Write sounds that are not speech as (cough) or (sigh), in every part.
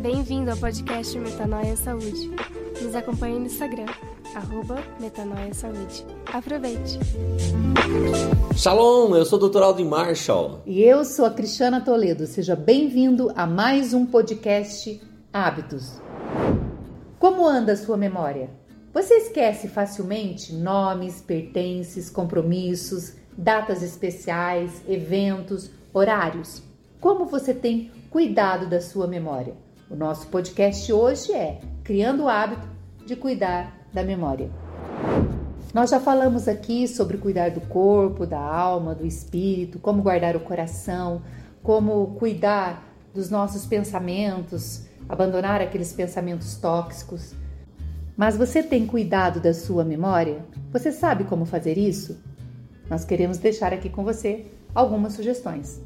Bem-vindo ao podcast Metanoia Saúde. Nos acompanhe no Instagram, arroba Metanoia Saúde. Aproveite! Shalom, eu sou o Dr. Aldo Marshall. E eu sou a Cristiana Toledo. Seja bem-vindo a mais um podcast Hábitos. Como anda a sua memória? Você esquece facilmente nomes, pertences, compromissos, datas especiais, eventos, horários? Como você tem cuidado da sua memória? O nosso podcast hoje é Criando o Hábito de Cuidar da Memória. Nós já falamos aqui sobre cuidar do corpo, da alma, do espírito, como guardar o coração, como cuidar dos nossos pensamentos, abandonar aqueles pensamentos tóxicos. Mas você tem cuidado da sua memória? Você sabe como fazer isso? Nós queremos deixar aqui com você algumas sugestões.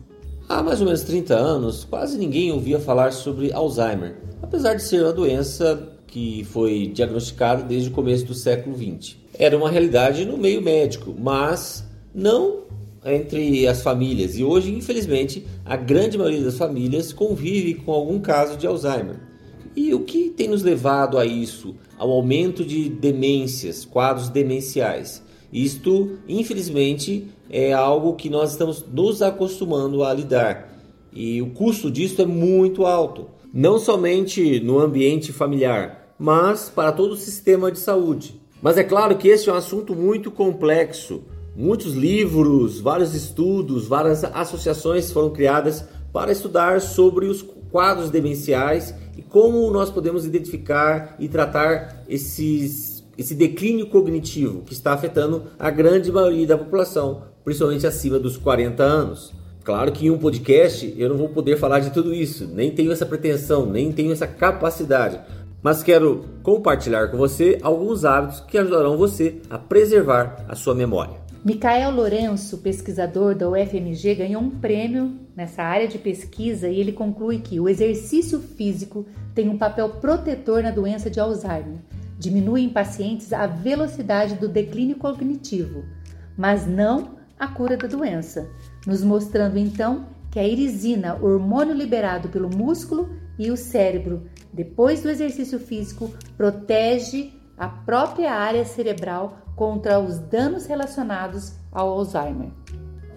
Há mais ou menos 30 anos, quase ninguém ouvia falar sobre Alzheimer, apesar de ser uma doença que foi diagnosticada desde o começo do século XX. Era uma realidade no meio médico, mas não entre as famílias. E hoje, infelizmente, a grande maioria das famílias convive com algum caso de Alzheimer. E o que tem nos levado a isso? Ao aumento de demências, quadros demenciais. Isto, infelizmente, é algo que nós estamos nos acostumando a lidar. E o custo disso é muito alto, não somente no ambiente familiar, mas para todo o sistema de saúde. Mas é claro que esse é um assunto muito complexo. Muitos livros, vários estudos, várias associações foram criadas para estudar sobre os quadros demenciais e como nós podemos identificar e tratar esses esse declínio cognitivo que está afetando a grande maioria da população, principalmente acima dos 40 anos. Claro que em um podcast eu não vou poder falar de tudo isso, nem tenho essa pretensão, nem tenho essa capacidade, mas quero compartilhar com você alguns hábitos que ajudarão você a preservar a sua memória. Micael Lourenço, pesquisador da UFMG, ganhou um prêmio nessa área de pesquisa e ele conclui que o exercício físico tem um papel protetor na doença de Alzheimer diminui em pacientes a velocidade do declínio cognitivo, mas não a cura da doença, nos mostrando então que a irisina, hormônio liberado pelo músculo e o cérebro depois do exercício físico, protege a própria área cerebral contra os danos relacionados ao Alzheimer.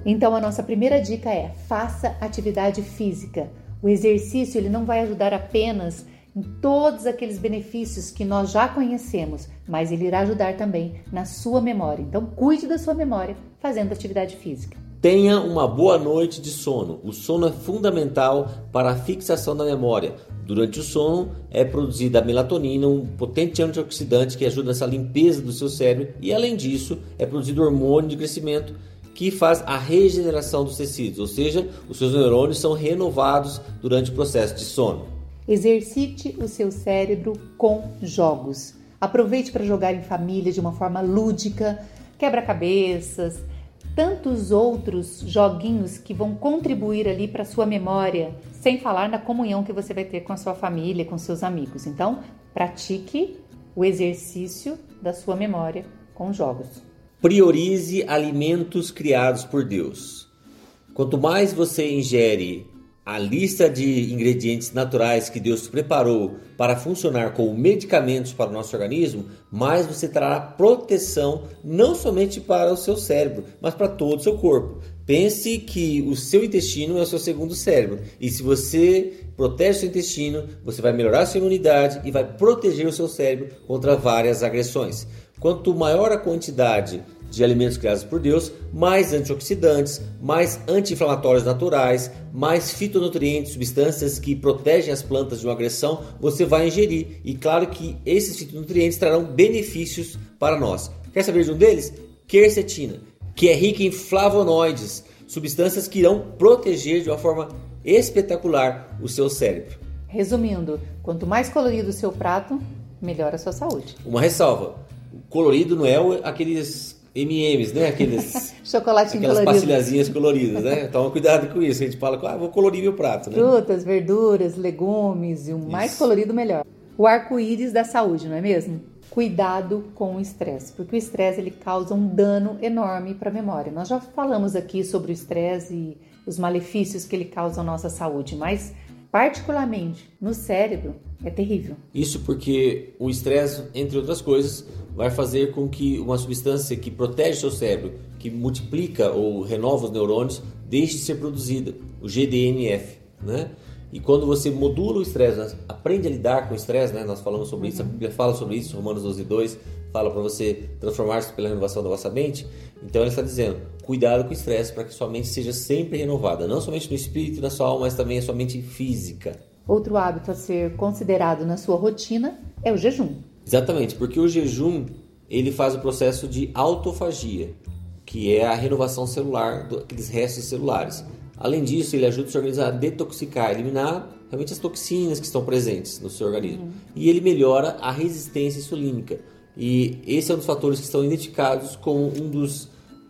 Então a nossa primeira dica é: faça atividade física. O exercício ele não vai ajudar apenas em todos aqueles benefícios que nós já conhecemos, mas ele irá ajudar também na sua memória. Então, cuide da sua memória fazendo atividade física. Tenha uma boa noite de sono. O sono é fundamental para a fixação da memória. Durante o sono é produzida a melatonina, um potente antioxidante que ajuda nessa limpeza do seu cérebro, e além disso, é produzido hormônio de crescimento que faz a regeneração dos tecidos, ou seja, os seus neurônios são renovados durante o processo de sono. Exercite o seu cérebro com jogos. Aproveite para jogar em família de uma forma lúdica, quebra-cabeças, tantos outros joguinhos que vão contribuir ali para sua memória, sem falar na comunhão que você vai ter com a sua família, com seus amigos. Então, pratique o exercício da sua memória com jogos. Priorize alimentos criados por Deus. Quanto mais você ingere a lista de ingredientes naturais que Deus preparou para funcionar como medicamentos para o nosso organismo, mais você trará proteção não somente para o seu cérebro, mas para todo o seu corpo. Pense que o seu intestino é o seu segundo cérebro, e se você protege seu intestino, você vai melhorar a sua imunidade e vai proteger o seu cérebro contra várias agressões. Quanto maior a quantidade de alimentos criados por Deus, mais antioxidantes, mais anti-inflamatórios naturais, mais fitonutrientes, substâncias que protegem as plantas de uma agressão, você vai ingerir. E claro que esses fitonutrientes trarão benefícios para nós. Quer saber de um deles? Quercetina, que é rica em flavonoides, substâncias que irão proteger de uma forma espetacular o seu cérebro. Resumindo, quanto mais colorido o seu prato, melhor a sua saúde. Uma ressalva: o colorido não é aqueles M&M's, né? Aqueles, (laughs) Chocolatinho aquelas colorido. pastilhazinhas coloridas, né? Toma cuidado com isso. A gente fala, ah, vou colorir meu prato, né? Frutas, verduras, legumes e o mais colorido melhor. O arco-íris da saúde, não é mesmo? Cuidado com o estresse, porque o estresse ele causa um dano enorme para a memória. Nós já falamos aqui sobre o estresse e os malefícios que ele causa à nossa saúde, mas particularmente no cérebro, é terrível. Isso porque o estresse, entre outras coisas, vai fazer com que uma substância que protege seu cérebro, que multiplica ou renova os neurônios, deixe de ser produzida, o GDNF, né? E quando você modula o estresse, aprende a lidar com o estresse, né? Nós falamos sobre uhum. isso, a Bíblia fala sobre isso, Romanos 12, 2, fala para você transformar-se pela renovação da vossa mente. Então ele está dizendo, cuidado com o estresse para que sua mente seja sempre renovada, não somente no espírito e na sua alma, mas também a sua mente física. Outro hábito a ser considerado na sua rotina é o jejum. Exatamente, porque o jejum ele faz o processo de autofagia, que é a renovação celular daqueles restos celulares. Além disso, ele ajuda o seu organismo a detoxicar, eliminar realmente as toxinas que estão presentes no seu organismo. Uhum. E ele melhora a resistência insulínica. E esse é um dos fatores que estão identificados como um dos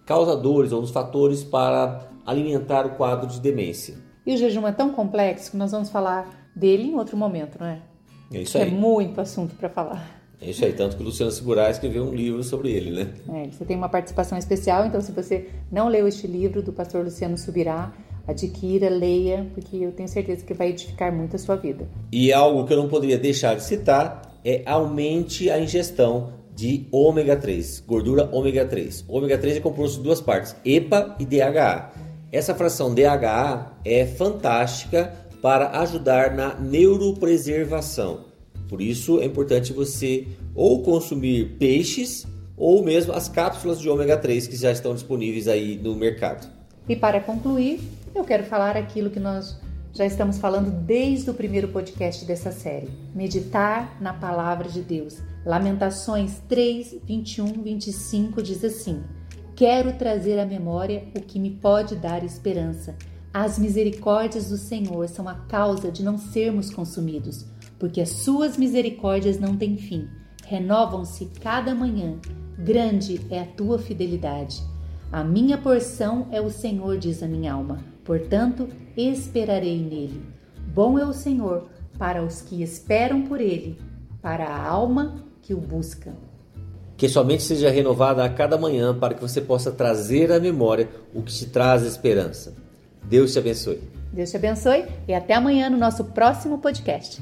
causadores ou dos fatores para alimentar o quadro de demência. E o jejum é tão complexo que nós vamos falar dele em outro momento, não é? É isso aí. É muito assunto para falar. É isso aí, tanto que o Luciano Segurai escreveu um livro sobre ele, né? É, você tem uma participação especial, então se você não leu este livro do pastor Luciano Subirá, adquira, leia, porque eu tenho certeza que vai edificar muito a sua vida. E algo que eu não poderia deixar de citar é aumente a ingestão de ômega 3, gordura ômega 3. O ômega 3 é composto de duas partes, EPA e DHA. Essa fração DHA é fantástica para ajudar na neuropreservação. Por isso é importante você ou consumir peixes ou mesmo as cápsulas de ômega 3 que já estão disponíveis aí no mercado. E para concluir, eu quero falar aquilo que nós já estamos falando desde o primeiro podcast dessa série: meditar na palavra de Deus. Lamentações 3, 21, 25 diz assim: Quero trazer à memória o que me pode dar esperança. As misericórdias do Senhor são a causa de não sermos consumidos, porque as suas misericórdias não têm fim. Renovam-se cada manhã. Grande é a tua fidelidade. A minha porção é o Senhor, diz a minha alma. Portanto, esperarei nele. Bom é o Senhor para os que esperam por ele, para a alma que o busca. Que sua mente seja renovada a cada manhã para que você possa trazer à memória o que te traz esperança. Deus te abençoe. Deus te abençoe e até amanhã no nosso próximo podcast.